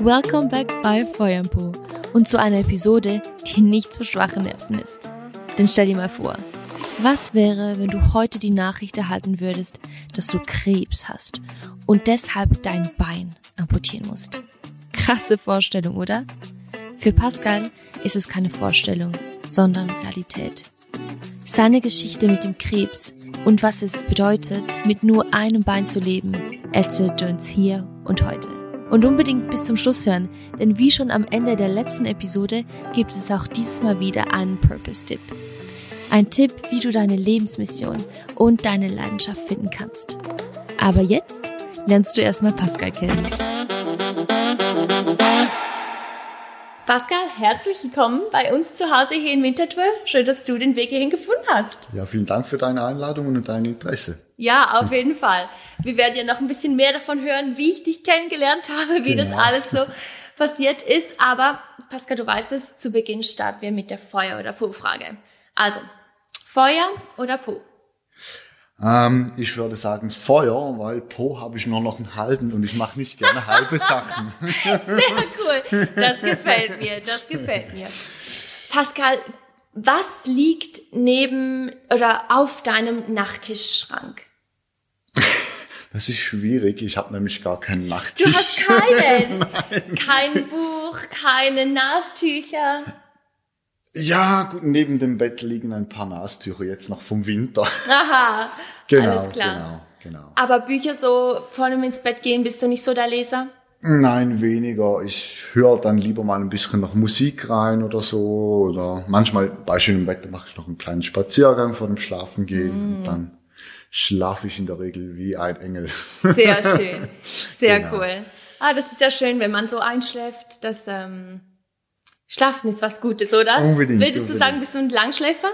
Welcome back bei Feuerpo und zu einer Episode, die nichts für schwache Nerven ist. Denn stell dir mal vor, was wäre, wenn du heute die Nachricht erhalten würdest, dass du Krebs hast und deshalb dein Bein amputieren musst? Krasse Vorstellung, oder? Für Pascal ist es keine Vorstellung, sondern Realität. Seine Geschichte mit dem Krebs und was es bedeutet, mit nur einem Bein zu leben, erzählt er uns hier und heute. Und unbedingt bis zum Schluss hören, denn wie schon am Ende der letzten Episode gibt es auch dieses Mal wieder einen Purpose-Tipp. Ein Tipp, wie du deine Lebensmission und deine Leidenschaft finden kannst. Aber jetzt lernst du erstmal Pascal kennen. Pascal, herzlich willkommen bei uns zu Hause hier in Winterthur. Schön, dass du den Weg hierhin gefunden hast. Ja, vielen Dank für deine Einladung und dein Interesse. Ja, auf jeden Fall. Wir werden ja noch ein bisschen mehr davon hören, wie ich dich kennengelernt habe, wie genau. das alles so passiert ist. Aber Pascal, du weißt es, zu Beginn starten wir mit der Feuer- oder Po-Frage. Also, Feuer oder Po? Ähm, ich würde sagen Feuer, weil Po habe ich nur noch einen halben und ich mache nicht gerne halbe Sachen. Sehr cool. Das gefällt mir, das gefällt mir. Pascal, was liegt neben oder auf deinem Nachttischschrank? Das ist schwierig. Ich habe nämlich gar keinen Nachttisch. Du hast keinen. Kein Buch, keine Nastücher. Ja, gut, neben dem Bett liegen ein paar Nastücher jetzt noch vom Winter. Aha, genau, alles klar. Genau, genau. Aber Bücher so vor allem ins Bett gehen, bist du nicht so der Leser? Nein, weniger. Ich höre dann lieber mal ein bisschen noch Musik rein oder so. Oder manchmal bei schönem Wetter mache ich noch einen kleinen Spaziergang vor dem Schlafengehen. Mm. Und dann schlafe ich in der Regel wie ein Engel. Sehr schön. Sehr genau. cool. Ah, das ist ja schön, wenn man so einschläft, dass ähm, Schlafen ist was Gutes, oder? Unbedingt. Würdest unbedingt. du sagen, bist du ein Langschläfer?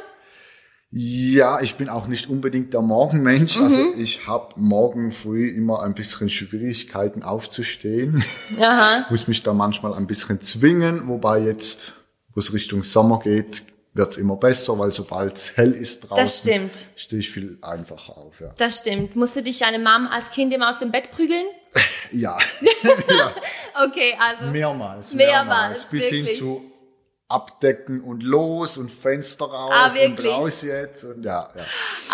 Ja, ich bin auch nicht unbedingt der Morgenmensch. Also mhm. Also ich habe morgen früh immer ein bisschen Schwierigkeiten aufzustehen. Aha. Muss mich da manchmal ein bisschen zwingen, wobei jetzt, wo es Richtung Sommer geht, wird's immer besser, weil sobald es hell ist draußen, das stimmt. stehe ich viel einfacher auf. Ja. Das stimmt. Musst du dich deine Mom als Kind immer aus dem Bett prügeln? Ja. ja. Okay, also. Mehrmals. Mehrmals. mehrmals bis wirklich. hin zu abdecken und los und Fenster raus ah, und raus jetzt und ja, ja.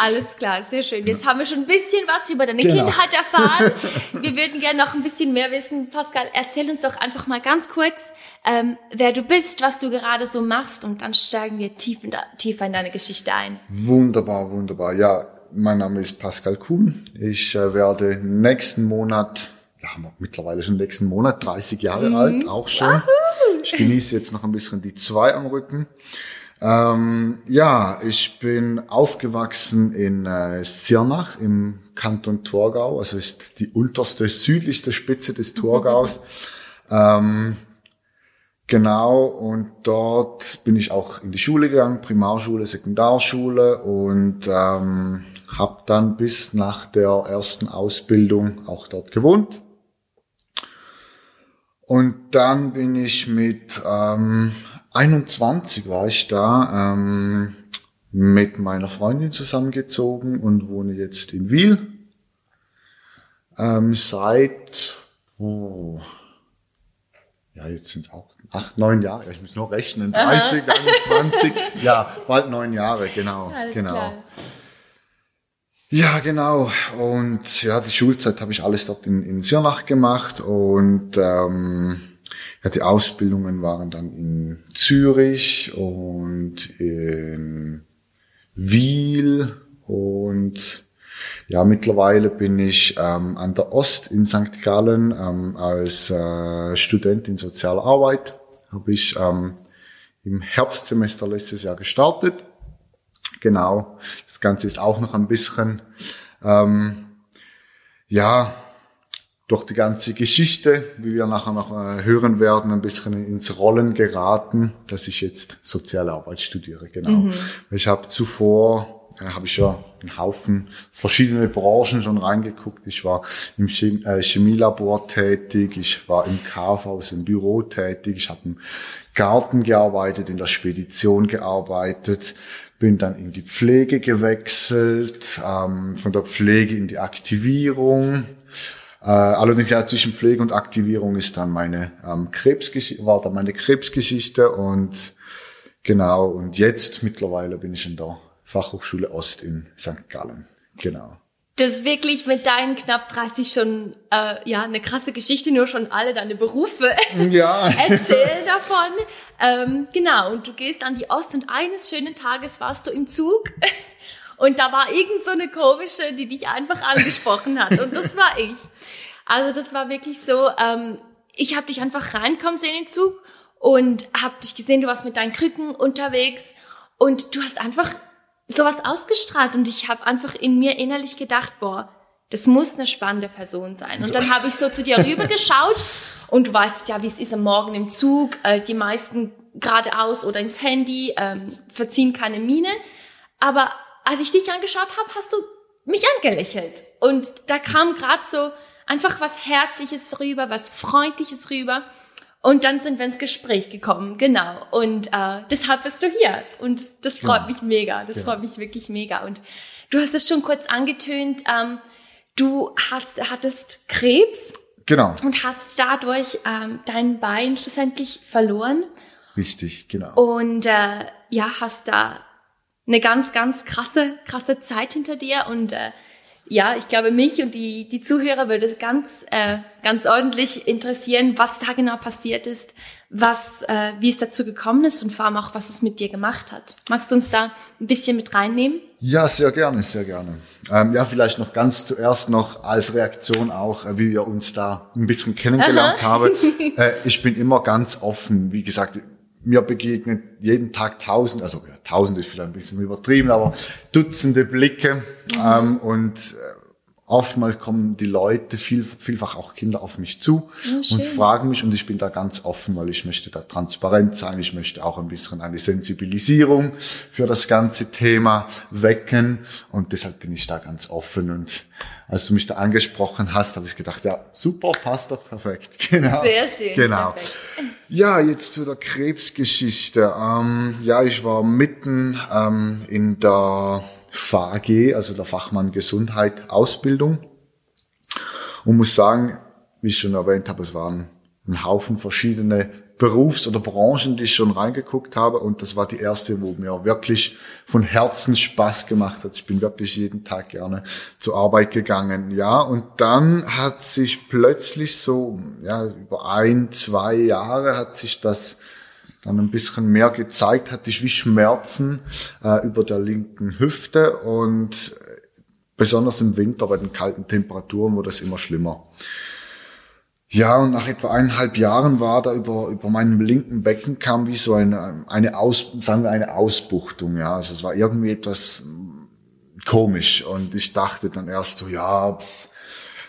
Alles klar, sehr schön. Jetzt haben wir schon ein bisschen was über deine genau. Kindheit erfahren. wir würden gerne noch ein bisschen mehr wissen. Pascal, erzähl uns doch einfach mal ganz kurz, ähm, wer du bist, was du gerade so machst und dann steigen wir tief in, tiefer in deine Geschichte ein. Wunderbar, wunderbar. Ja, mein Name ist Pascal Kuhn. Ich äh, werde nächsten Monat ja, mittlerweile schon nächsten Monat, 30 Jahre mhm. alt, auch schon. Wahoo. Ich genieße jetzt noch ein bisschen die zwei am Rücken. Ähm, ja, ich bin aufgewachsen in äh, Sirnach im Kanton Torgau, also ist die unterste, südlichste Spitze des Torgaus. ähm, genau, und dort bin ich auch in die Schule gegangen, Primarschule, Sekundarschule und ähm, habe dann bis nach der ersten Ausbildung auch dort gewohnt. Und dann bin ich mit ähm, 21 war ich da ähm, mit meiner Freundin zusammengezogen und wohne jetzt in Wiel. Ähm, seit oh, ja jetzt sind es auch acht, neun Jahre. Ich muss nur rechnen. 30, 21, ja bald neun Jahre genau, Alles genau. Klar. Ja, genau. Und ja, die Schulzeit habe ich alles dort in, in Sirnach gemacht und ähm, ja, die Ausbildungen waren dann in Zürich und in Wiel und ja, mittlerweile bin ich ähm, an der Ost in St. Gallen ähm, als äh, Student in sozialer Arbeit. Habe ich ähm, im Herbstsemester letztes Jahr gestartet Genau. Das Ganze ist auch noch ein bisschen, ähm, ja, durch die ganze Geschichte, wie wir nachher noch äh, hören werden, ein bisschen ins Rollen geraten, dass ich jetzt soziale Arbeit studiere. Genau. Mhm. Ich habe zuvor, äh, habe ich ja einen Haufen verschiedene Branchen schon reingeguckt. Ich war im äh, Chemielabor tätig, ich war im Kaufhaus, im Büro tätig, ich habe im Garten gearbeitet, in der Spedition gearbeitet, bin dann in die Pflege gewechselt, ähm, von der Pflege in die Aktivierung, Äh, allerdings ja zwischen Pflege und Aktivierung ist dann meine ähm, Krebsgeschichte, war dann meine Krebsgeschichte und genau, und jetzt mittlerweile bin ich in der Fachhochschule Ost in St. Gallen. Genau. Das ist wirklich mit deinen knapp 30 schon äh, ja eine krasse Geschichte, nur schon alle deine Berufe ja. erzählen davon. Ähm, genau, und du gehst an die Ost und eines schönen Tages warst du im Zug und da war irgend so eine komische, die dich einfach angesprochen hat. Und das war ich. Also das war wirklich so, ähm, ich habe dich einfach reinkommen sehen in den Zug und habe dich gesehen, du warst mit deinen Krücken unterwegs und du hast einfach sowas ausgestrahlt und ich habe einfach in mir innerlich gedacht, boah, das muss eine spannende Person sein. Und dann habe ich so zu dir rüber geschaut und du weißt ja, wie es ist am Morgen im Zug. Äh, die meisten geradeaus oder ins Handy ähm, verziehen keine Miene. Aber als ich dich angeschaut habe, hast du mich angelächelt. Und da kam gerade so einfach was Herzliches rüber, was Freundliches rüber. Und dann sind wir ins Gespräch gekommen, genau. Und äh, deshalb bist du hier. Und das freut ja. mich mega. Das ja. freut mich wirklich mega. Und du hast es schon kurz angetönt. Ähm, du hast, hattest Krebs. Genau. Und hast dadurch ähm, dein Bein schlussendlich verloren. Richtig, genau. Und äh, ja, hast da eine ganz, ganz krasse, krasse Zeit hinter dir und äh, ja, ich glaube, mich und die, die Zuhörer würde es ganz, äh, ganz ordentlich interessieren, was da genau passiert ist, was, äh, wie es dazu gekommen ist und vor allem auch, was es mit dir gemacht hat. Magst du uns da ein bisschen mit reinnehmen? Ja, sehr gerne, sehr gerne. Ähm, ja, vielleicht noch ganz zuerst noch als Reaktion auch, äh, wie wir uns da ein bisschen kennengelernt Aha. haben. Äh, ich bin immer ganz offen, wie gesagt, mir begegnet jeden Tag tausend, also ja, tausend ist vielleicht ein bisschen übertrieben, aber Dutzende Blicke mhm. ähm, und äh, oftmals kommen die Leute, viel, vielfach auch Kinder auf mich zu oh, und fragen mich und ich bin da ganz offen, weil ich möchte da transparent sein, ich möchte auch ein bisschen eine Sensibilisierung für das ganze Thema wecken und deshalb bin ich da ganz offen und als du mich da angesprochen hast, habe ich gedacht, ja, super, passt doch perfekt. Genau. Sehr schön. Genau. Perfekt. Ja, jetzt zu der Krebsgeschichte. Ähm, ja, ich war mitten ähm, in der FAG, also der Fachmann Gesundheit Ausbildung und muss sagen, wie ich schon erwähnt habe, es waren ein Haufen verschiedene Berufs- oder Branchen, die ich schon reingeguckt habe. Und das war die erste, wo mir wirklich von Herzen Spaß gemacht hat. Ich bin wirklich jeden Tag gerne zur Arbeit gegangen. Ja, und dann hat sich plötzlich so, ja, über ein, zwei Jahre hat sich das dann ein bisschen mehr gezeigt, hatte ich wie Schmerzen äh, über der linken Hüfte und besonders im Winter bei den kalten Temperaturen wurde das immer schlimmer. Ja, und nach etwa eineinhalb Jahren war da über, über meinem linken Becken kam wie so eine, eine Aus, sagen wir eine Ausbuchtung, ja. Also es war irgendwie etwas komisch und ich dachte dann erst so, ja, pff,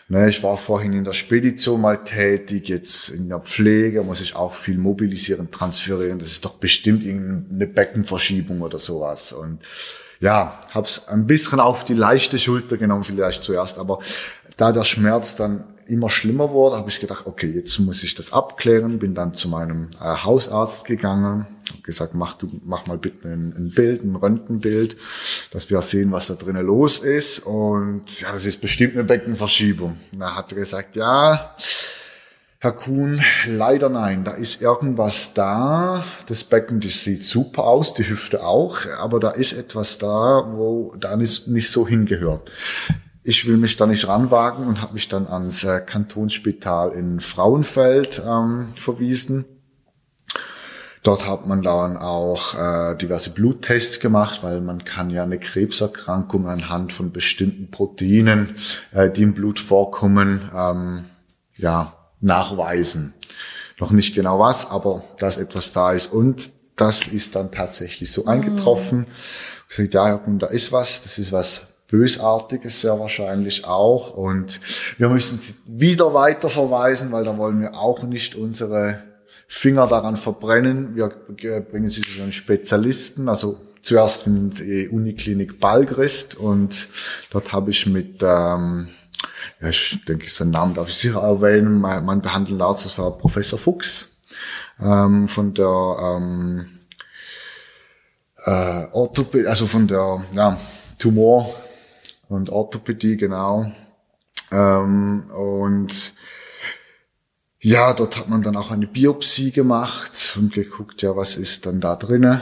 ne, ich war vorhin in der Spedition mal tätig, jetzt in der Pflege muss ich auch viel mobilisieren, transferieren. Das ist doch bestimmt irgendeine Beckenverschiebung oder sowas. Und ja, hab's ein bisschen auf die leichte Schulter genommen vielleicht zuerst, aber da der Schmerz dann immer schlimmer wurde, habe ich gedacht, okay, jetzt muss ich das abklären, bin dann zu meinem äh, Hausarzt gegangen, habe gesagt, mach du, mach mal bitte ein, ein, Bild, ein Röntgenbild, dass wir sehen, was da drinnen los ist und ja, das ist bestimmt eine Beckenverschiebung. Und er hat gesagt, ja, Herr Kuhn, leider nein, da ist irgendwas da. Das Becken, das sieht super aus, die Hüfte auch, aber da ist etwas da, wo da nicht, nicht so hingehört ich will mich da nicht ranwagen und habe mich dann ans äh, Kantonsspital in Frauenfeld ähm, verwiesen. Dort hat man dann auch äh, diverse Bluttests gemacht, weil man kann ja eine Krebserkrankung anhand von bestimmten Proteinen, äh, die im Blut vorkommen, ähm, ja nachweisen. Noch nicht genau was, aber dass etwas da ist und das ist dann tatsächlich so eingetroffen. Mhm. Ich gesagt, ja, da ist was, das ist was Bösartiges sehr wahrscheinlich auch. Und wir müssen sie wieder weiter verweisen, weil da wollen wir auch nicht unsere Finger daran verbrennen. Wir bringen sie zu einen Spezialisten, also zuerst in die Uniklinik Balgrist und dort habe ich mit, ähm, ja, ich denke, seinen Namen darf ich sicher erwähnen, mein, mein behandelnder Arzt, das war Professor Fuchs ähm, von der ähm, äh, Orthopädie, also von der ja, Tumor- und Orthopädie, genau. Ähm, und ja, dort hat man dann auch eine Biopsie gemacht und geguckt, ja, was ist dann da drinnen.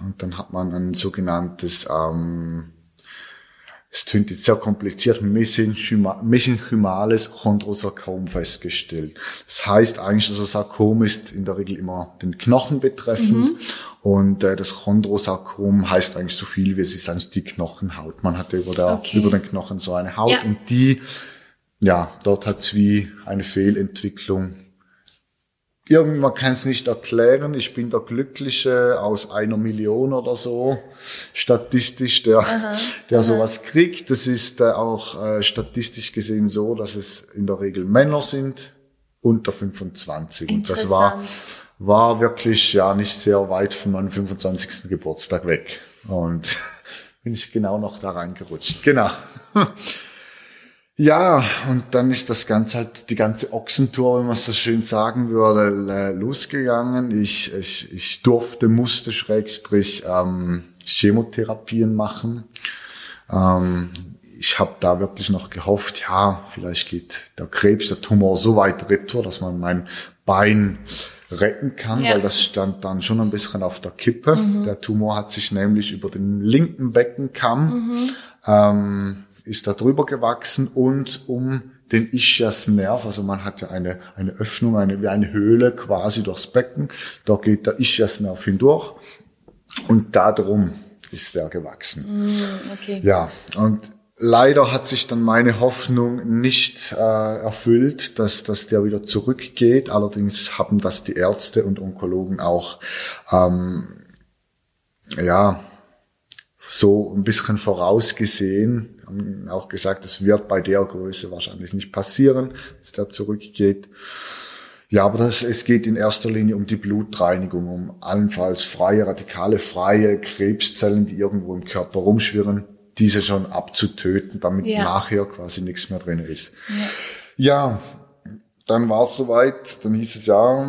Und dann hat man ein sogenanntes, ähm, es klingt jetzt sehr kompliziert, mesenchymales Chondrosarkom festgestellt. Das heißt eigentlich, also Sarkom ist in der Regel immer den Knochen betreffend mhm. und äh, das Chondrosarkom heißt eigentlich so viel wie es ist eigentlich die Knochenhaut. Man hat über, der, okay. über den Knochen so eine Haut ja. und die, ja, dort hat es wie eine Fehlentwicklung irgendwie, man kann es nicht erklären. Ich bin der Glückliche aus einer Million oder so, statistisch, der, aha, der aha. sowas kriegt. Das ist äh, auch äh, statistisch gesehen so, dass es in der Regel Männer sind unter 25. Und das war, war wirklich ja nicht sehr weit von meinem 25. Geburtstag weg. Und bin ich genau noch da reingerutscht. Genau. Ja, und dann ist das Ganze halt, die ganze Ochsentour, wenn man so schön sagen würde, losgegangen. Ich, ich, ich durfte, musste Schrägstrich ähm, Chemotherapien machen. Ähm, ich habe da wirklich noch gehofft, ja, vielleicht geht der Krebs, der Tumor so weit retour, dass man mein Bein retten kann, ja. weil das stand dann schon ein bisschen auf der Kippe. Mhm. Der Tumor hat sich nämlich über den linken Beckenkamm mhm. ähm, ist da drüber gewachsen und um den Ischiasnerv, also man hat ja eine, eine Öffnung, eine, wie eine Höhle quasi durchs Becken, da geht der Ischiasnerv hindurch und darum ist der gewachsen. Mm, okay. Ja, und leider hat sich dann meine Hoffnung nicht äh, erfüllt, dass, dass der wieder zurückgeht. Allerdings haben das die Ärzte und Onkologen auch ähm, ja so ein bisschen vorausgesehen, haben auch gesagt, es wird bei der Größe wahrscheinlich nicht passieren, dass der zurückgeht. Ja, aber das, es geht in erster Linie um die Blutreinigung, um allenfalls freie Radikale, freie Krebszellen, die irgendwo im Körper rumschwirren, diese schon abzutöten, damit ja. nachher quasi nichts mehr drin ist. Ja, ja dann war es soweit, dann hieß es ja,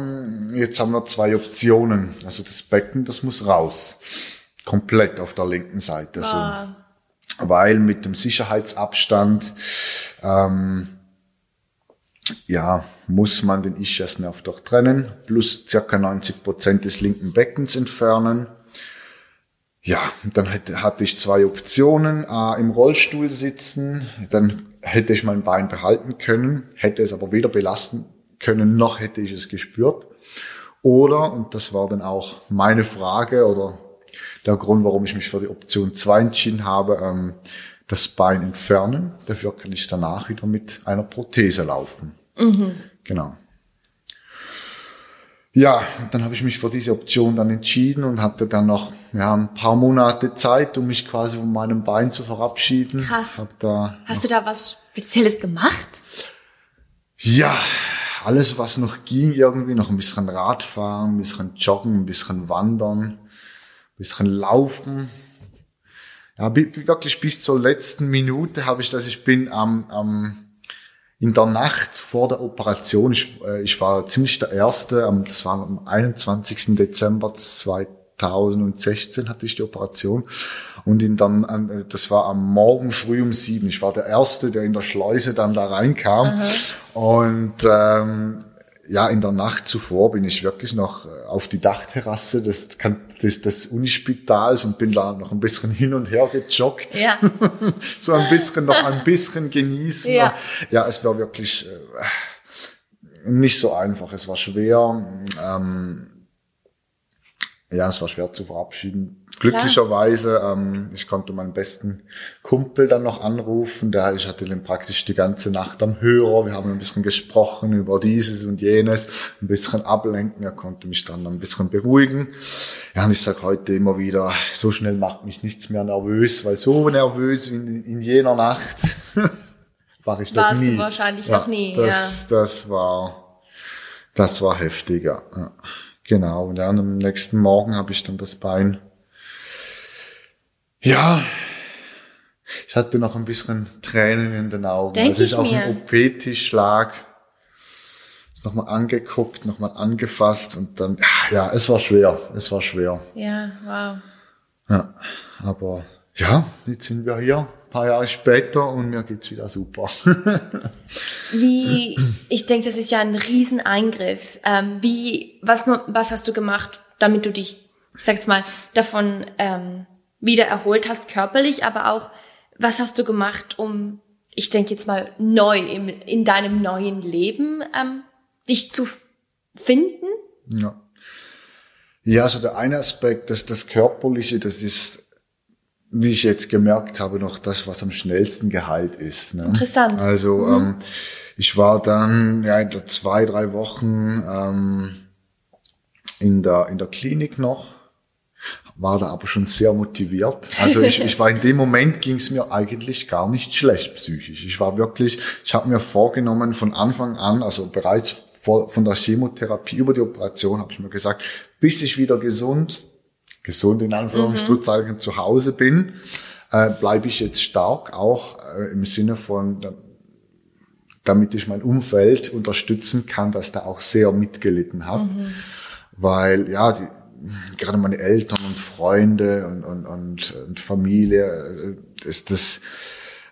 jetzt haben wir zwei Optionen. Also das Becken, das muss raus. Komplett auf der linken Seite. Ah weil mit dem Sicherheitsabstand ähm, ja, muss man den Ischiasnerv doch trennen, plus circa 90 Prozent des linken Beckens entfernen. Ja, dann hatte ich zwei Optionen. A, im Rollstuhl sitzen, dann hätte ich mein Bein behalten können, hätte es aber weder belasten können, noch hätte ich es gespürt. Oder, und das war dann auch meine Frage oder der Grund, warum ich mich für die Option 2 entschieden habe, ähm, das Bein entfernen. Dafür kann ich danach wieder mit einer Prothese laufen. Mhm. Genau. Ja, dann habe ich mich für diese Option dann entschieden und hatte dann noch ja, ein paar Monate Zeit, um mich quasi von meinem Bein zu verabschieden. Krass. Hast du da was Spezielles gemacht? Ja, alles was noch ging irgendwie, noch ein bisschen Radfahren, ein bisschen Joggen, ein bisschen Wandern bisschen laufen. Ja, wirklich bis zur letzten Minute habe ich das. Ich bin am, am in der Nacht vor der Operation, ich, äh, ich war ziemlich der Erste, das war am 21. Dezember 2016 hatte ich die Operation und in dann, das war am Morgen früh um sieben. Ich war der Erste, der in der Schleuse dann da reinkam Aha. und ähm, ja, in der Nacht zuvor bin ich wirklich noch äh, auf die Dachterrasse des, des, des Unispitals und bin da noch ein bisschen hin und her gejoggt. Ja. so ein bisschen, noch ein bisschen genießen. Ja, ja es war wirklich äh, nicht so einfach. Es war schwer. Ähm, ja, es war schwer zu verabschieden. Glücklicherweise, ähm, ich konnte meinen besten Kumpel dann noch anrufen. Der, ich hatte den praktisch die ganze Nacht am Hörer. Wir haben ein bisschen gesprochen über dieses und jenes, ein bisschen ablenken. Er konnte mich dann ein bisschen beruhigen. Ja, und ich sage heute immer wieder, so schnell macht mich nichts mehr nervös, weil so nervös in, in jener Nacht war ich doch nie. Warst du wahrscheinlich ja, noch nie, das, ja. Das war, das war heftiger. Ja. Genau, und dann am nächsten Morgen habe ich dann das Bein. Ja, ich hatte noch ein bisschen Tränen in den Augen, Denk als ich, ich auf dem OP-Tisch lag. Nochmal angeguckt, nochmal angefasst und dann, ja, es war schwer, es war schwer. Ja, wow. Ja, aber ja, jetzt sind wir hier. paar Jahre später und mir geht's wieder super. wie, ich denke, das ist ja ein Rieseneingriff. Ähm, wie, was, was hast du gemacht, damit du dich, ich sag jetzt mal, davon ähm, wieder erholt hast, körperlich, aber auch, was hast du gemacht, um, ich denke jetzt mal, neu im, in deinem neuen Leben ähm, dich zu finden? Ja. Ja, also der eine Aspekt, das, das Körperliche, das ist wie ich jetzt gemerkt habe, noch das, was am schnellsten geheilt ist. Ne? Interessant. Also mhm. ähm, ich war dann ja in der zwei, drei Wochen ähm, in der in der Klinik noch, war da aber schon sehr motiviert. Also ich, ich war in dem Moment ging es mir eigentlich gar nicht schlecht psychisch. Ich war wirklich, ich habe mir vorgenommen von Anfang an, also bereits vor, von der Chemotherapie über die Operation, habe ich mir gesagt, bis ich wieder gesund gesund in Anführungszeichen mhm. zu Hause bin, äh, bleibe ich jetzt stark, auch äh, im Sinne von, damit ich mein Umfeld unterstützen kann, dass da auch sehr mitgelitten hat. Mhm. Weil, ja, die, gerade meine Eltern und Freunde und, und, und, und Familie, äh, das, das,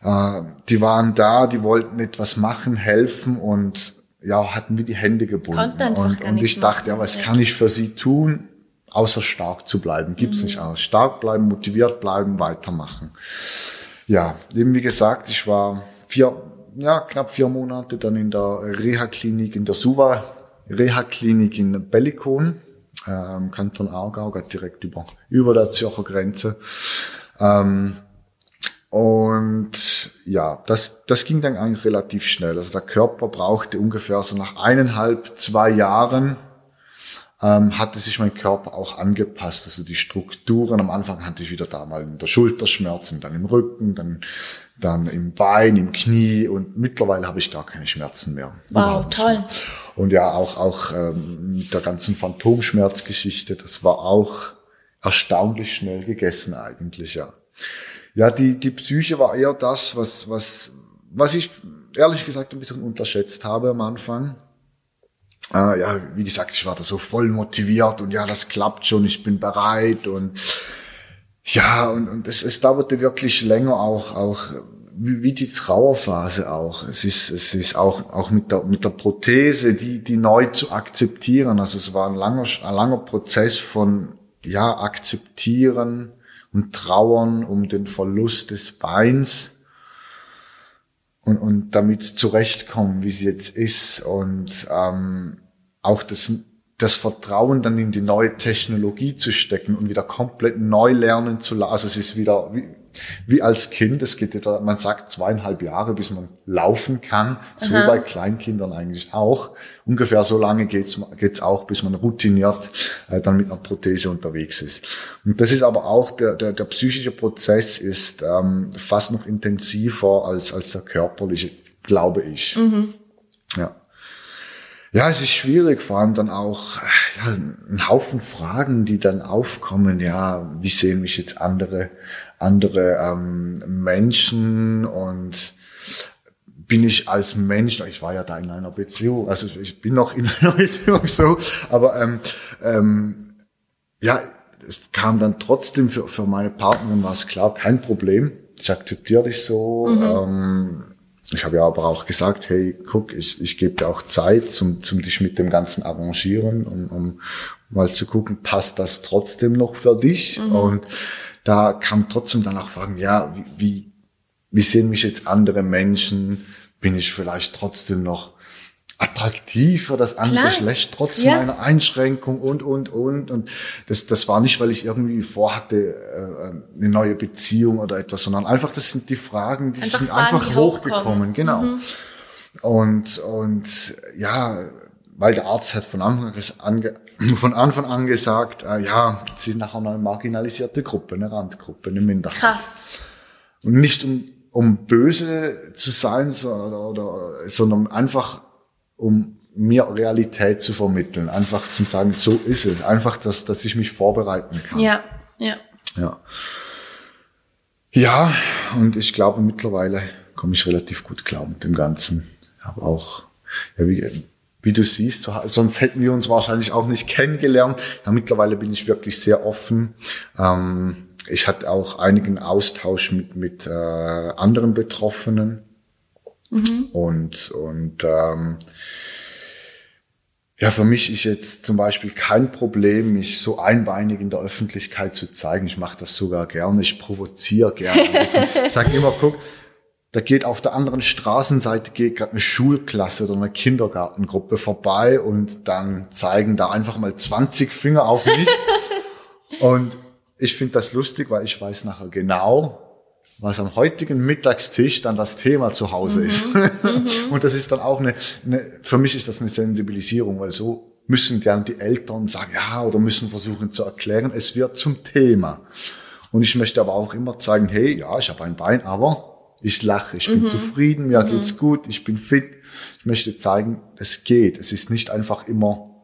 äh, die waren da, die wollten etwas machen, helfen und ja, hatten mir die Hände gebunden. Und, und ich dachte, ja, was kann ich für sie tun? Außer stark zu bleiben. Gibt's mhm. nicht aus. Stark bleiben, motiviert bleiben, weitermachen. Ja, eben wie gesagt, ich war vier, ja, knapp vier Monate dann in der Reha-Klinik, in der Suva Reha-Klinik in Bellikon, ähm, Kanton Aargau, direkt über, über der Zürcher Grenze. Ähm, und ja, das, das ging dann eigentlich relativ schnell. Also der Körper brauchte ungefähr so nach eineinhalb, zwei Jahren, ähm, hatte sich mein Körper auch angepasst. Also die Strukturen, am Anfang hatte ich wieder da mal in der Schulterschmerzen, dann im Rücken, dann, dann im Bein, im Knie und mittlerweile habe ich gar keine Schmerzen mehr. Wow, toll. Mehr. Und ja, auch, auch ähm, mit der ganzen Phantomschmerzgeschichte, das war auch erstaunlich schnell gegessen eigentlich, ja. Ja, die, die Psyche war eher das, was, was, was ich ehrlich gesagt ein bisschen unterschätzt habe am Anfang äh, ja, wie gesagt, ich war da so voll motiviert und ja, das klappt schon, ich bin bereit und ja, und, und es, es dauerte wirklich länger auch, auch wie, wie die Trauerphase auch. Es ist, es ist auch, auch mit der, mit der Prothese, die, die neu zu akzeptieren. Also es war ein langer, ein langer Prozess von, ja, akzeptieren und trauern um den Verlust des Beins und, und damit zurechtkommen, wie sie jetzt ist und ähm, auch das, das Vertrauen dann in die neue Technologie zu stecken und wieder komplett neu lernen zu lassen. Also es ist wieder wie, wie als Kind, es geht ja, man sagt zweieinhalb Jahre, bis man laufen kann, so Aha. bei Kleinkindern eigentlich auch. Ungefähr so lange geht's geht's auch, bis man routiniert äh, dann mit einer Prothese unterwegs ist. Und das ist aber auch, der, der, der psychische Prozess ist ähm, fast noch intensiver als, als der körperliche, glaube ich. Mhm. Ja. Ja, es ist schwierig, vor allem dann auch ja, ein Haufen Fragen, die dann aufkommen. Ja, wie sehen mich jetzt andere andere ähm, Menschen und bin ich als Mensch, ich war ja da in einer Beziehung, also ich bin noch in einer Beziehung so, aber ähm, ähm, ja, es kam dann trotzdem für, für meine Partnerin war es klar, kein Problem. Ich akzeptiere dich so. Mhm. Ähm, ich habe ja aber auch gesagt, hey, guck, ich, ich gebe dir auch Zeit, zum, zum dich mit dem Ganzen arrangieren, um, um mal zu gucken, passt das trotzdem noch für dich? Mhm. Und da kam trotzdem danach Fragen, ja, wie, wie, wie sehen mich jetzt andere Menschen? Bin ich vielleicht trotzdem noch attraktiv für das andere Geschlecht, trotz ja. meiner Einschränkung und, und, und. Und das, das war nicht, weil ich irgendwie vorhatte, äh, eine neue Beziehung oder etwas, sondern einfach, das sind die Fragen, die einfach sind Fragen, einfach die hochgekommen, genau. Mhm. Und, und, ja, weil der Arzt hat von Anfang an, von Anfang an gesagt, äh, ja, sie sind nachher eine marginalisierte Gruppe, eine Randgruppe, eine Minderheit. Krass. Und nicht um, um böse zu sein, sondern, oder, sondern einfach um mir Realität zu vermitteln, einfach zu sagen, so ist es, einfach, dass, dass ich mich vorbereiten kann. Ja, ja. Ja. Ja, und ich glaube, mittlerweile komme ich relativ gut klar mit dem Ganzen. Aber auch, ja, wie, wie du siehst, so, sonst hätten wir uns wahrscheinlich auch nicht kennengelernt. Ja, mittlerweile bin ich wirklich sehr offen. Ähm, ich hatte auch einigen Austausch mit, mit äh, anderen Betroffenen. Mhm. Und, und ähm, ja, für mich ist jetzt zum Beispiel kein Problem, mich so einbeinig in der Öffentlichkeit zu zeigen. Ich mache das sogar gerne, ich provoziere gerne. ich sage immer, guck, da geht auf der anderen Straßenseite geht gerade eine Schulklasse oder eine Kindergartengruppe vorbei und dann zeigen da einfach mal 20 Finger auf mich. und ich finde das lustig, weil ich weiß nachher genau, was am heutigen Mittagstisch dann das Thema zu Hause mhm. ist. Mhm. und das ist dann auch eine, eine, für mich ist das eine Sensibilisierung, weil so müssen dann die Eltern sagen, ja, oder müssen versuchen zu erklären, es wird zum Thema. Und ich möchte aber auch immer zeigen, hey, ja, ich habe ein Bein, aber ich lache, ich bin mhm. zufrieden, mir mhm. geht's gut, ich bin fit. Ich möchte zeigen, es geht. Es ist nicht einfach immer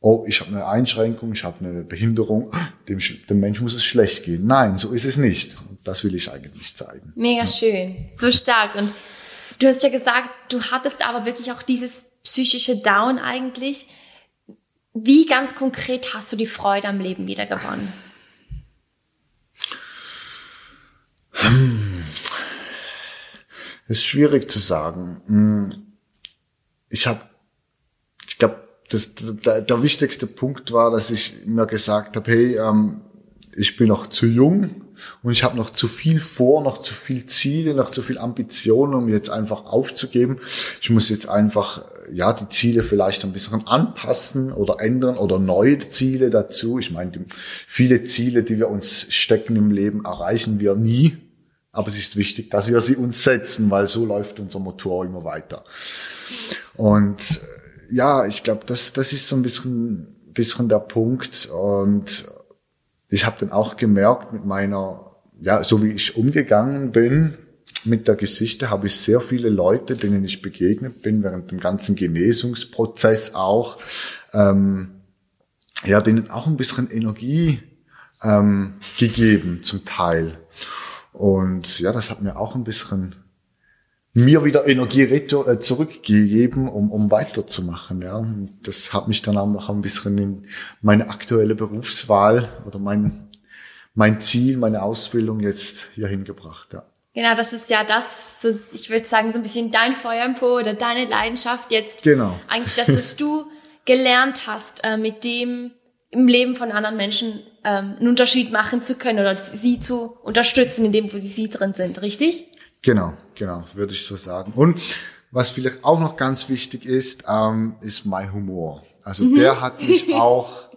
oh, ich habe eine Einschränkung, ich habe eine Behinderung, dem, dem Mensch muss es schlecht gehen. Nein, so ist es nicht. Und das will ich eigentlich zeigen. Mega ja. schön, so stark. Und du hast ja gesagt, du hattest aber wirklich auch dieses psychische Down eigentlich. Wie ganz konkret hast du die Freude am Leben wieder ist schwierig zu sagen. Hm. Ich habe, ich glaube, das, der, der wichtigste Punkt war, dass ich mir gesagt habe, hey, ähm, ich bin noch zu jung und ich habe noch zu viel vor, noch zu viel Ziele, noch zu viel Ambitionen, um jetzt einfach aufzugeben. Ich muss jetzt einfach ja die Ziele vielleicht ein bisschen anpassen oder ändern oder neue Ziele dazu. Ich meine, viele Ziele, die wir uns stecken im Leben, erreichen wir nie. Aber es ist wichtig, dass wir sie uns setzen, weil so läuft unser Motor immer weiter. Und ja, ich glaube, das, das ist so ein bisschen, bisschen der Punkt. Und ich habe dann auch gemerkt mit meiner, ja, so wie ich umgegangen bin mit der Geschichte, habe ich sehr viele Leute, denen ich begegnet bin, während dem ganzen Genesungsprozess auch, ähm, ja, denen auch ein bisschen Energie ähm, gegeben zum Teil. Und ja, das hat mir auch ein bisschen mir wieder Energie äh, zurückgegeben, um, um weiterzumachen. Ja. Das hat mich dann auch noch ein bisschen in meine aktuelle Berufswahl oder mein, mein Ziel, meine Ausbildung jetzt hier hingebracht. Ja. Genau, das ist ja das, so, ich würde sagen, so ein bisschen dein Feuer im Po oder deine Leidenschaft jetzt. Genau. Eigentlich, dass was du gelernt hast, äh, mit dem im Leben von anderen Menschen ähm, einen Unterschied machen zu können oder sie zu unterstützen, in dem, wo sie drin sind, richtig? Genau, genau, würde ich so sagen. Und was vielleicht auch noch ganz wichtig ist, ähm, ist mein Humor. Also mhm. der hat mich auch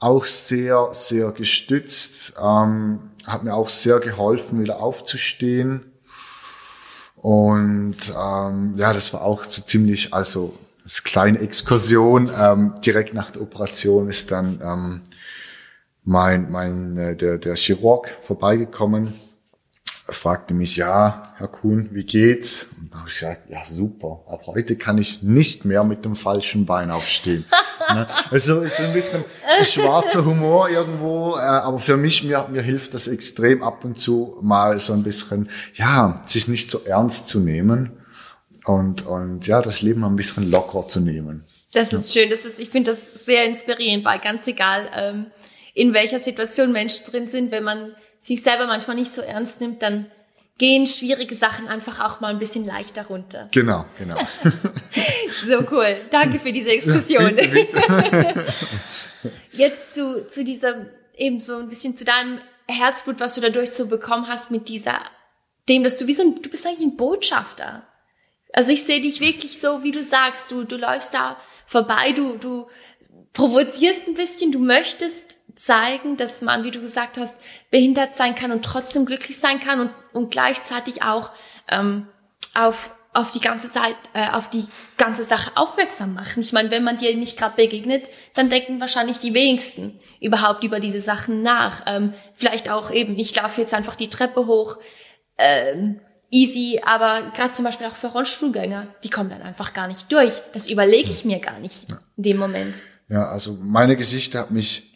auch sehr, sehr gestützt, ähm, hat mir auch sehr geholfen, wieder aufzustehen. Und ähm, ja, das war auch so ziemlich, also das kleine Exkursion. Ähm, direkt nach der Operation ist dann ähm, mein, mein äh, der, der Chirurg vorbeigekommen fragte mich, ja, Herr Kuhn, wie geht's? Und da habe ich gesagt, ja, super. Ab heute kann ich nicht mehr mit dem falschen Bein aufstehen. ne? Also ist ein bisschen schwarzer Humor irgendwo, äh, aber für mich, mir, mir hilft das extrem ab und zu mal so ein bisschen, ja, sich nicht so ernst zu nehmen und, und ja, das Leben ein bisschen locker zu nehmen. Das ist ja. schön. Das ist, ich finde das sehr inspirierend, weil ganz egal, ähm, in welcher Situation Menschen drin sind, wenn man sich selber manchmal nicht so ernst nimmt, dann gehen schwierige Sachen einfach auch mal ein bisschen leichter runter. Genau, genau. so cool. Danke für diese Exkursion. Ja. Jetzt zu, zu dieser, eben so ein bisschen zu deinem Herzblut, was du dadurch so bekommen hast mit dieser, dem, dass du wie so ein, du bist eigentlich ein Botschafter. Also ich sehe dich wirklich so, wie du sagst, du, du läufst da vorbei, du, du provozierst ein bisschen, du möchtest zeigen, dass man, wie du gesagt hast, behindert sein kann und trotzdem glücklich sein kann und, und gleichzeitig auch ähm, auf auf die ganze Zeit, äh, auf die ganze Sache aufmerksam machen. Ich meine, wenn man dir nicht gerade begegnet, dann denken wahrscheinlich die wenigsten überhaupt über diese Sachen nach. Ähm, vielleicht auch eben, ich laufe jetzt einfach die Treppe hoch, ähm, easy, aber gerade zum Beispiel auch für Rollstuhlgänger, die kommen dann einfach gar nicht durch. Das überlege ich mir gar nicht in dem Moment. Ja, also meine Geschichte hat mich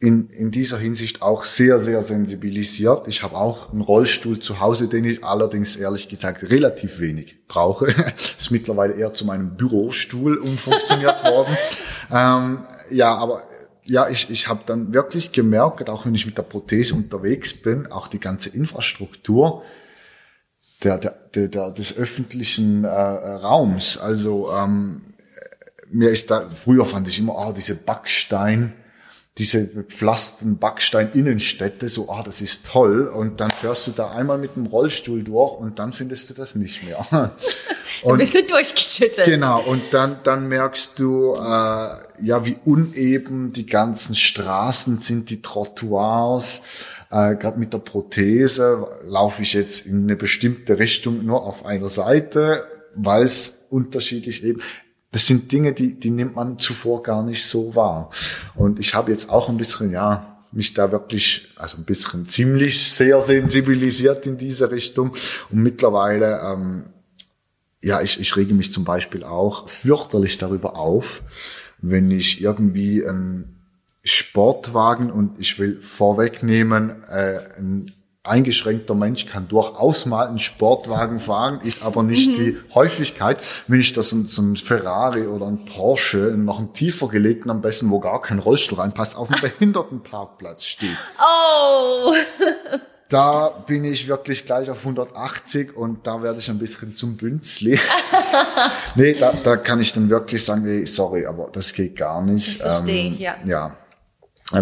in, in dieser Hinsicht auch sehr, sehr sensibilisiert. Ich habe auch einen Rollstuhl zu Hause, den ich allerdings ehrlich gesagt relativ wenig brauche. Ist mittlerweile eher zu meinem Bürostuhl umfunktioniert worden. Ähm, ja, aber ja, ich, ich habe dann wirklich gemerkt, auch wenn ich mit der Prothese unterwegs bin, auch die ganze Infrastruktur der, der, der, der des öffentlichen äh, Raums. Also ähm, mir ist da, früher fand ich immer, ah, diese Backstein, diese bepflasterten Backstein-Innenstädte, so, ah, das ist toll. Und dann fährst du da einmal mit dem Rollstuhl durch und dann findest du das nicht mehr. Und, dann bist du durchgeschüttelt. Genau, und dann, dann merkst du, äh, ja, wie uneben die ganzen Straßen sind, die Trottoirs. Äh, Gerade mit der Prothese laufe ich jetzt in eine bestimmte Richtung nur auf einer Seite, weil es unterschiedlich eben das sind Dinge, die, die nimmt man zuvor gar nicht so wahr. Und ich habe jetzt auch ein bisschen, ja, mich da wirklich, also ein bisschen ziemlich sehr sensibilisiert in diese Richtung. Und mittlerweile, ähm, ja, ich, ich rege mich zum Beispiel auch fürchterlich darüber auf, wenn ich irgendwie einen Sportwagen und ich will vorwegnehmen, äh, ein eingeschränkter Mensch kann durchaus mal einen Sportwagen fahren, ist aber nicht mhm. die Häufigkeit. Wenn ich das in so ein Ferrari oder ein Porsche noch einen tiefer gelegten, am besten, wo gar kein Rollstuhl reinpasst, auf einem Behindertenparkplatz steht. Oh! da bin ich wirklich gleich auf 180 und da werde ich ein bisschen zum Bünzli. nee, da, da kann ich dann wirklich sagen, nee, sorry, aber das geht gar nicht. Das verstehe ähm, ich, ja. Ja,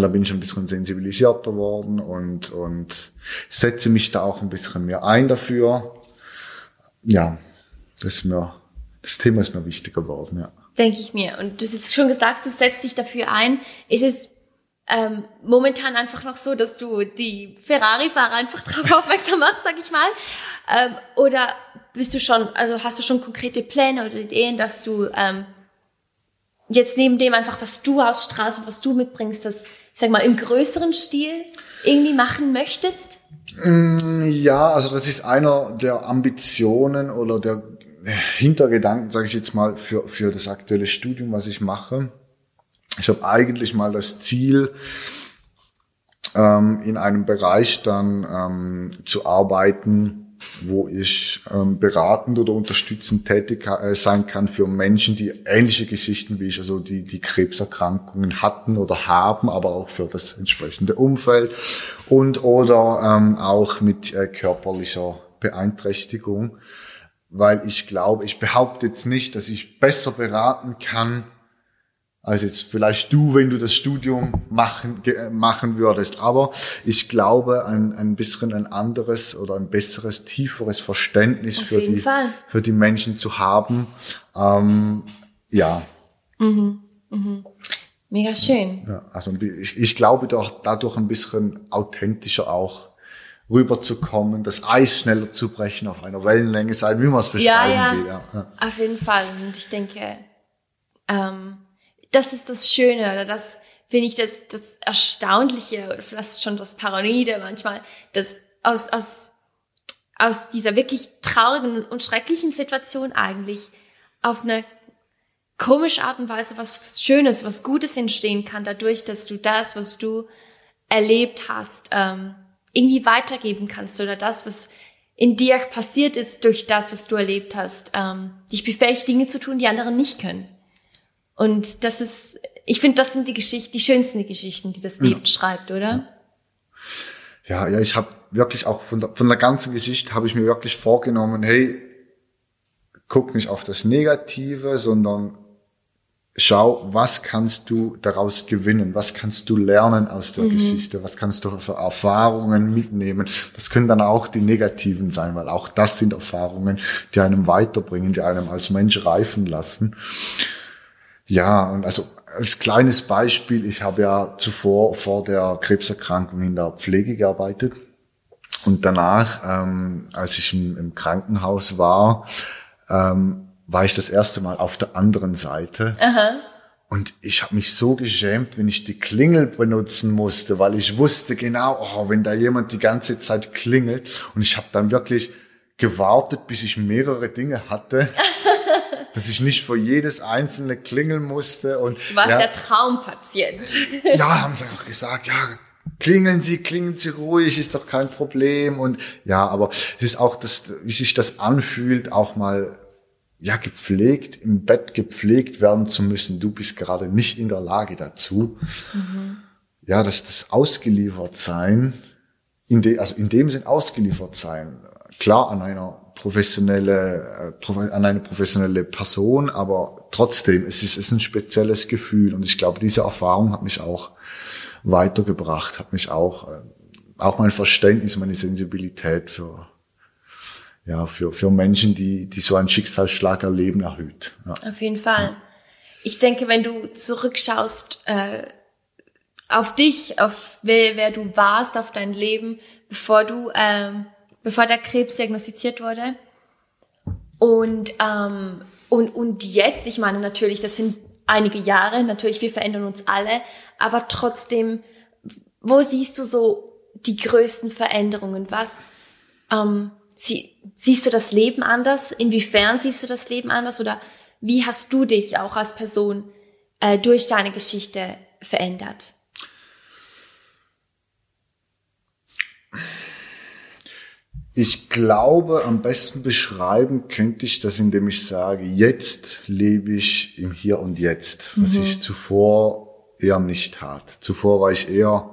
da bin ich ein bisschen sensibilisierter worden und, und setze mich da auch ein bisschen mehr ein dafür. Ja, das ist mir, das Thema ist mir wichtiger geworden, ja. Denke ich mir. Und hast jetzt schon gesagt, du setzt dich dafür ein. Ist es ähm, momentan einfach noch so, dass du die Ferrari-Fahrer einfach darauf aufmerksam machst, sag ich mal? Ähm, oder bist du schon, also hast du schon konkrete Pläne oder Ideen, dass du ähm, jetzt neben dem einfach, was du ausstrahlst und was du mitbringst, das, ich sag mal, im größeren Stil irgendwie machen möchtest? Mm, ja, also das ist einer der Ambitionen oder der Hintergedanken, sage ich jetzt mal, für, für das aktuelle Studium, was ich mache. Ich habe eigentlich mal das Ziel, ähm, in einem Bereich dann ähm, zu arbeiten, wo ich ähm, beratend oder unterstützend tätig äh, sein kann für Menschen, die ähnliche Geschichten wie ich, also die, die Krebserkrankungen hatten oder haben, aber auch für das entsprechende Umfeld und oder ähm, auch mit äh, körperlicher Beeinträchtigung, weil ich glaube, ich behaupte jetzt nicht, dass ich besser beraten kann, als jetzt vielleicht du, wenn du das Studium machen, machen würdest. Aber ich glaube, ein, ein bisschen ein anderes oder ein besseres, tieferes Verständnis für die, für die Menschen zu haben. Ähm, ja. Mhm. Mhm. Mega schön. Ja, also ich, ich glaube doch dadurch ein bisschen authentischer auch rüberzukommen, das Eis schneller zu brechen, auf einer Wellenlänge sein, wie man es beschreiben ja, ja. will. Ja, ja. Auf jeden Fall. Und ich denke, ähm, das ist das Schöne oder das finde ich das, das Erstaunliche oder vielleicht schon das Paranoide manchmal, dass aus, aus, aus dieser wirklich traurigen und schrecklichen Situation eigentlich auf eine komische Art und Weise was Schönes, was Gutes entstehen kann, dadurch, dass du das, was du erlebt hast, ähm, irgendwie weitergeben kannst oder das, was in dir passiert ist durch das, was du erlebt hast, ähm, dich befähigt, Dinge zu tun, die andere nicht können. Und das ist, ich finde, das sind die Geschichten, die schönsten Geschichten, die das Leben ja. schreibt, oder? Ja, ja, ich habe wirklich auch von der, von der ganzen Geschichte habe ich mir wirklich vorgenommen, hey, guck nicht auf das Negative, sondern schau, was kannst du daraus gewinnen? Was kannst du lernen aus der mhm. Geschichte? Was kannst du für Erfahrungen mitnehmen? Das können dann auch die negativen sein, weil auch das sind Erfahrungen, die einem weiterbringen, die einem als Mensch reifen lassen. Ja, und also als kleines Beispiel, ich habe ja zuvor vor der Krebserkrankung in der Pflege gearbeitet. Und danach, ähm, als ich im, im Krankenhaus war, ähm, war ich das erste Mal auf der anderen Seite. Aha. Und ich habe mich so geschämt, wenn ich die Klingel benutzen musste, weil ich wusste genau, oh, wenn da jemand die ganze Zeit klingelt. Und ich habe dann wirklich gewartet, bis ich mehrere Dinge hatte. dass ich nicht vor jedes einzelne klingeln musste. Und, du warst ja, der Traumpatient. ja, haben sie auch gesagt, ja, klingeln Sie, klingeln Sie ruhig, ist doch kein Problem. Und ja, aber es ist auch das, wie sich das anfühlt, auch mal ja, gepflegt, im Bett gepflegt werden zu müssen. Du bist gerade nicht in der Lage dazu. Mhm. Ja, dass das ausgeliefert sein, in de, also in dem Sinn ausgeliefert sein, klar an einer professionelle, äh, an eine professionelle Person, aber trotzdem, es ist, es ist ein spezielles Gefühl und ich glaube, diese Erfahrung hat mich auch weitergebracht, hat mich auch, äh, auch mein Verständnis, meine Sensibilität für, ja, für, für Menschen, die, die so einen Schicksalsschlag erleben, erhöht. Ja. Auf jeden Fall. Ich denke, wenn du zurückschaust, äh, auf dich, auf wer, wer du warst, auf dein Leben, bevor du, ähm, bevor der Krebs diagnostiziert wurde. Und, ähm, und, und jetzt, ich meine natürlich, das sind einige Jahre, natürlich, wir verändern uns alle, aber trotzdem, wo siehst du so die größten Veränderungen? Was, ähm, sie, siehst du das Leben anders? Inwiefern siehst du das Leben anders? Oder wie hast du dich auch als Person äh, durch deine Geschichte verändert? Ich glaube, am besten beschreiben könnte ich das, indem ich sage, jetzt lebe ich im Hier und Jetzt, was mhm. ich zuvor eher nicht tat. Zuvor war ich eher,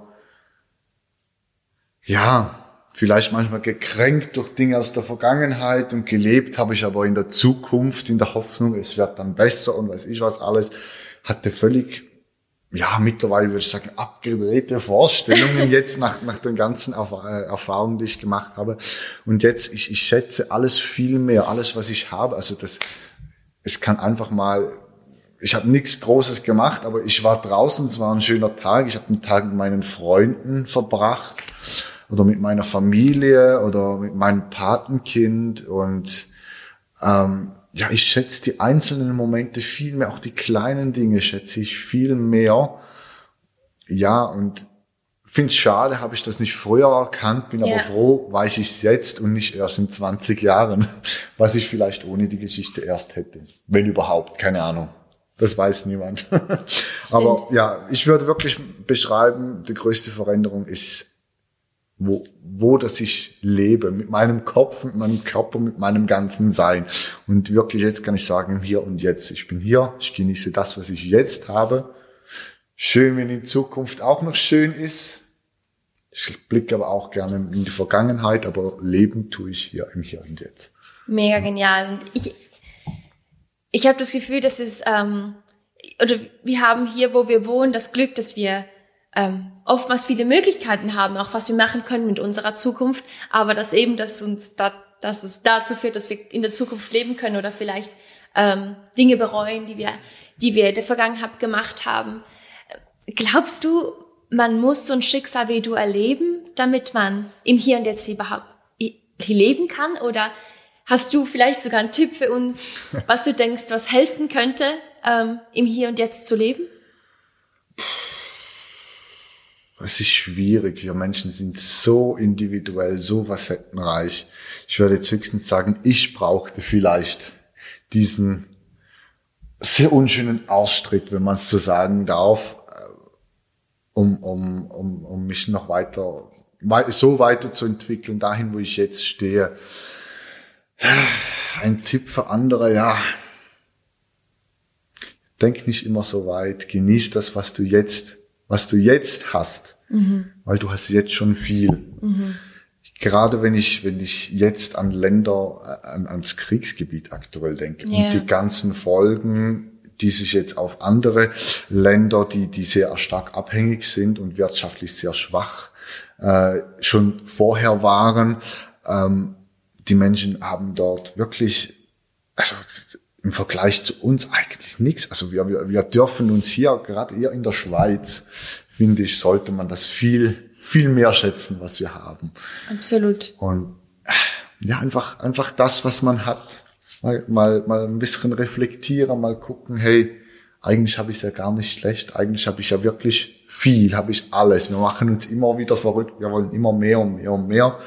ja, vielleicht manchmal gekränkt durch Dinge aus der Vergangenheit und gelebt habe ich aber in der Zukunft, in der Hoffnung, es wird dann besser und weiß ich was alles, hatte völlig ja, mittlerweile würde ich sagen, abgedrehte Vorstellungen jetzt nach, nach den ganzen äh, Erfahrungen, die ich gemacht habe. Und jetzt, ich, ich schätze alles viel mehr, alles, was ich habe. Also das, es kann einfach mal, ich habe nichts Großes gemacht, aber ich war draußen, es war ein schöner Tag. Ich habe einen Tag mit meinen Freunden verbracht oder mit meiner Familie oder mit meinem Patenkind und ähm, ja, ich schätze die einzelnen Momente viel mehr, auch die kleinen Dinge schätze ich viel mehr. Ja, und finde es schade, habe ich das nicht früher erkannt, bin ja. aber froh, weiß ich es jetzt und nicht erst in 20 Jahren, was ich vielleicht ohne die Geschichte erst hätte. Wenn überhaupt, keine Ahnung. Das weiß niemand. aber ja, ich würde wirklich beschreiben, die größte Veränderung ist wo, wo das ich lebe, mit meinem Kopf, mit meinem Körper, mit meinem ganzen Sein. Und wirklich jetzt kann ich sagen, Hier und Jetzt. Ich bin hier, ich genieße das, was ich jetzt habe. Schön, wenn in Zukunft auch noch schön ist. Ich blicke aber auch gerne in die Vergangenheit, aber leben tue ich hier im Hier und Jetzt. Mega genial. Und ich, ich habe das Gefühl, dass es, ähm, oder wir haben hier, wo wir wohnen, das Glück, dass wir ähm, oftmals viele Möglichkeiten haben, auch was wir machen können mit unserer Zukunft, aber dass eben, dass uns da, dass es dazu führt, dass wir in der Zukunft leben können oder vielleicht ähm, Dinge bereuen, die wir, die wir in der Vergangenheit gemacht haben. Glaubst du, man muss so ein Schicksal wie du erleben, damit man im Hier und Jetzt überhaupt leben kann? Oder hast du vielleicht sogar einen Tipp für uns, was du denkst, was helfen könnte, ähm, im Hier und Jetzt zu leben? Es ist schwierig. Wir Menschen sind so individuell, so facettenreich. Ich würde jetzt höchstens sagen, ich brauchte vielleicht diesen sehr unschönen Ausstritt, wenn man es so sagen darf, äh, um, um, um, um mich noch weiter, so weiterzuentwickeln, dahin, wo ich jetzt stehe. Ein Tipp für andere, ja. Denk nicht immer so weit. Genieß das, was du jetzt was du jetzt hast, mhm. weil du hast jetzt schon viel. Mhm. Gerade wenn ich, wenn ich jetzt an Länder, an, ans Kriegsgebiet aktuell denke yeah. und die ganzen Folgen, die sich jetzt auf andere Länder, die, die sehr stark abhängig sind und wirtschaftlich sehr schwach, äh, schon vorher waren. Ähm, die Menschen haben dort wirklich, also im Vergleich zu uns eigentlich nichts. Also wir, wir, wir dürfen uns hier, gerade hier in der Schweiz, finde ich, sollte man das viel, viel mehr schätzen, was wir haben. Absolut. Und ja, einfach, einfach das, was man hat. Mal, mal, mal ein bisschen reflektieren, mal gucken, hey, eigentlich habe ich es ja gar nicht schlecht, eigentlich habe ich ja wirklich viel, habe ich alles. Wir machen uns immer wieder verrückt, wir wollen immer mehr und mehr und mehr.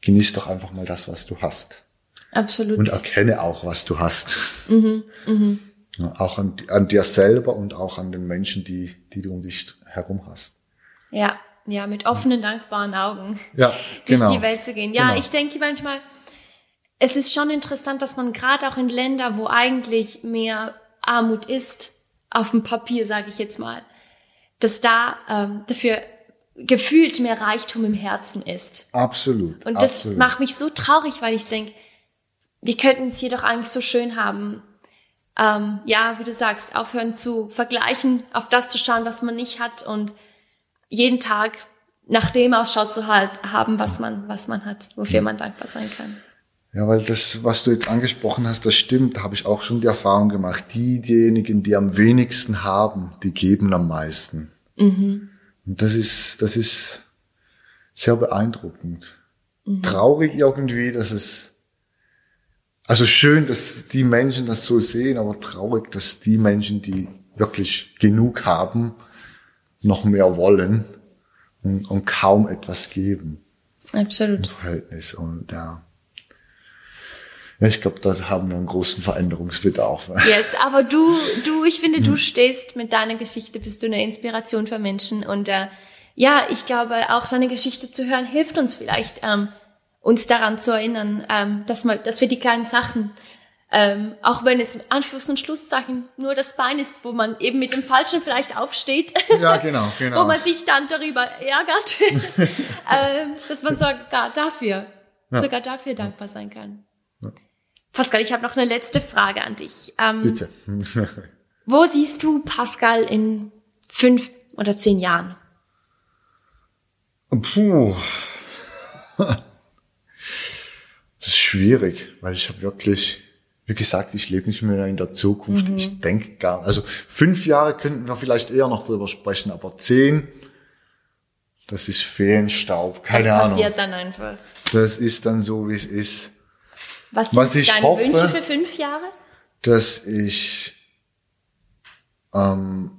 Genieß doch einfach mal das, was du hast. Absolut. Und erkenne auch, was du hast. Mhm, mhm. Ja, auch an, an, dir selber und auch an den Menschen, die, die du um dich herum hast. Ja, ja, mit offenen, dankbaren Augen ja, durch genau. die Welt zu gehen. Ja, genau. ich denke manchmal, es ist schon interessant, dass man gerade auch in Ländern, wo eigentlich mehr Armut ist, auf dem Papier, sage ich jetzt mal, dass da ähm, dafür gefühlt mehr Reichtum im Herzen ist. Absolut. Und das absolut. macht mich so traurig, weil ich denke, wir könnten es hier doch eigentlich so schön haben. Ähm, ja, wie du sagst, aufhören zu vergleichen, auf das zu schauen, was man nicht hat und jeden Tag nach dem Ausschau zu halt haben, was man, was man hat, wofür man dankbar sein kann. Ja, weil das, was du jetzt angesprochen hast, das stimmt. Da habe ich auch schon die Erfahrung gemacht. Die, diejenigen, die am wenigsten haben, die geben am meisten. Mhm. Und das ist, das ist sehr beeindruckend. Traurig irgendwie, dass es, also schön, dass die Menschen das so sehen, aber traurig, dass die Menschen, die wirklich genug haben, noch mehr wollen und, und kaum etwas geben im Absolut. Verhältnis. Und ja. Ja, ich glaube, da haben wir einen großen Veränderungsbedarf. Yes, aber du, du, ich finde, du stehst mit deiner Geschichte, bist du eine Inspiration für Menschen und äh, ja, ich glaube, auch deine Geschichte zu hören hilft uns vielleicht, ähm, uns daran zu erinnern, ähm, dass, man, dass wir die kleinen Sachen, ähm, auch wenn es Anführungs- und Schlusszeichen nur das Bein ist, wo man eben mit dem Falschen vielleicht aufsteht, Ja, genau, genau. wo man sich dann darüber ärgert, ähm, dass man sogar dafür, Ja. sogar dafür dankbar sein kann. Pascal, ich habe noch eine letzte Frage an dich. Ähm, Bitte. wo siehst du Pascal in fünf oder zehn Jahren? Puh. Das ist schwierig, weil ich habe wirklich, wie gesagt, ich lebe nicht mehr in der Zukunft. Ich denke gar Also fünf Jahre könnten wir vielleicht eher noch drüber sprechen, aber zehn, das ist Feenstaub. Keine Das Ahnung. passiert dann einfach. Das ist dann so, wie es ist. Was sind Was ich deine hoffe- Wünsche für fünf Jahre? dass ich ähm,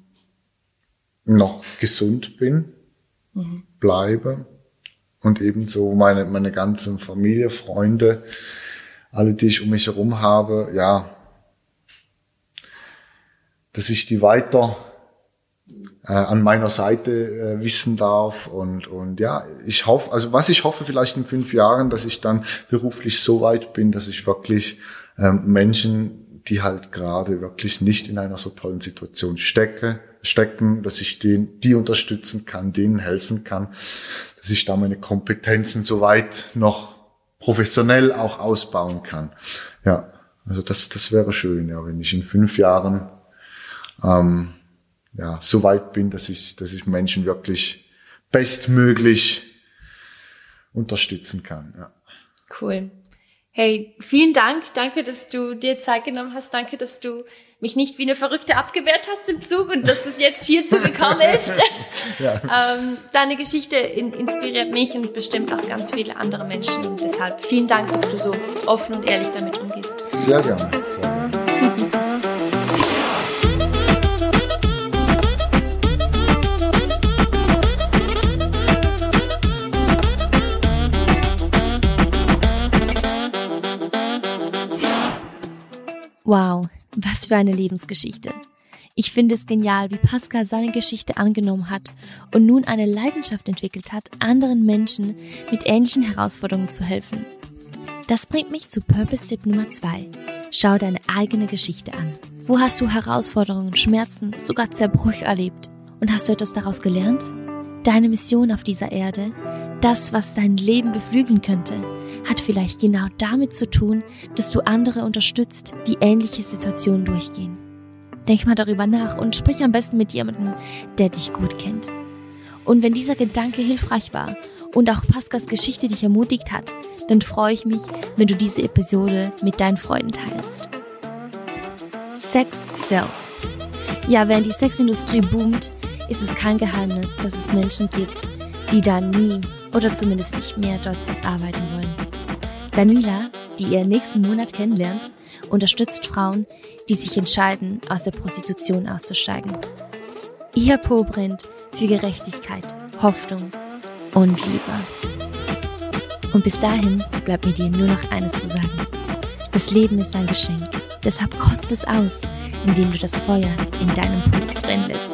noch gesund bin, bleibe und ebenso meine, meine ganze Familie, Freunde, alle, die ich um mich herum habe, ja, dass ich die weiter äh, an meiner Seite äh, wissen darf. Und und ja, ich hoffe, also was ich hoffe vielleicht in fünf Jahren, dass ich dann beruflich so weit bin, dass ich wirklich ähm, Menschen, die halt gerade wirklich nicht in einer so tollen Situation stecke, stecken, dass ich den, die unterstützen kann, denen helfen kann, dass ich da meine Kompetenzen so weit noch professionell auch ausbauen kann. Ja, also das, das wäre schön, ja, wenn ich in fünf Jahren ähm, ja, so weit bin, dass ich, dass ich Menschen wirklich bestmöglich unterstützen kann. Ja. Cool. Hey, vielen Dank. Danke, dass du dir Zeit genommen hast. Danke, dass du mich nicht wie eine Verrückte abgewehrt hast im Zug und dass es jetzt hierzu gekommen ist. ähm, deine Geschichte in, inspiriert mich und bestimmt auch ganz viele andere Menschen. Und deshalb vielen Dank, dass du so offen und ehrlich damit umgehst. Sehr gerne. Sehr gerne. Wow, was für eine Lebensgeschichte. Ich finde es genial, wie Pascal seine Geschichte angenommen hat und nun eine Leidenschaft entwickelt hat, anderen Menschen mit ähnlichen Herausforderungen zu helfen. Das bringt mich zu Purpose-Tipp Nummer zwei: Schau deine eigene Geschichte an. Wo hast du Herausforderungen, Schmerzen, sogar Zerbruch erlebt? Und hast du etwas daraus gelernt? Deine Mission auf dieser Erde, das, was dein Leben beflügeln könnte, hat vielleicht genau damit zu tun, dass du andere unterstützt, die ähnliche Situationen durchgehen. Denk mal darüber nach und sprich am besten mit jemandem, der dich gut kennt. Und wenn dieser Gedanke hilfreich war und auch Pascals Geschichte dich ermutigt hat, dann freue ich mich, wenn du diese Episode mit deinen Freunden teilst. Sex sells. Ja, während die Sexindustrie boomt, ist es kein Geheimnis, dass es Menschen gibt, die da nie oder zumindest nicht mehr dort arbeiten wollen. Danila, die ihr nächsten Monat kennenlernt, unterstützt Frauen, die sich entscheiden, aus der Prostitution auszusteigen. Ihr Po brennt für Gerechtigkeit, Hoffnung und Liebe. Und bis dahin bleibt mir dir nur noch eines zu sagen. Das Leben ist ein Geschenk, deshalb kost es aus, indem du das Feuer in deinem Po brennen lässt.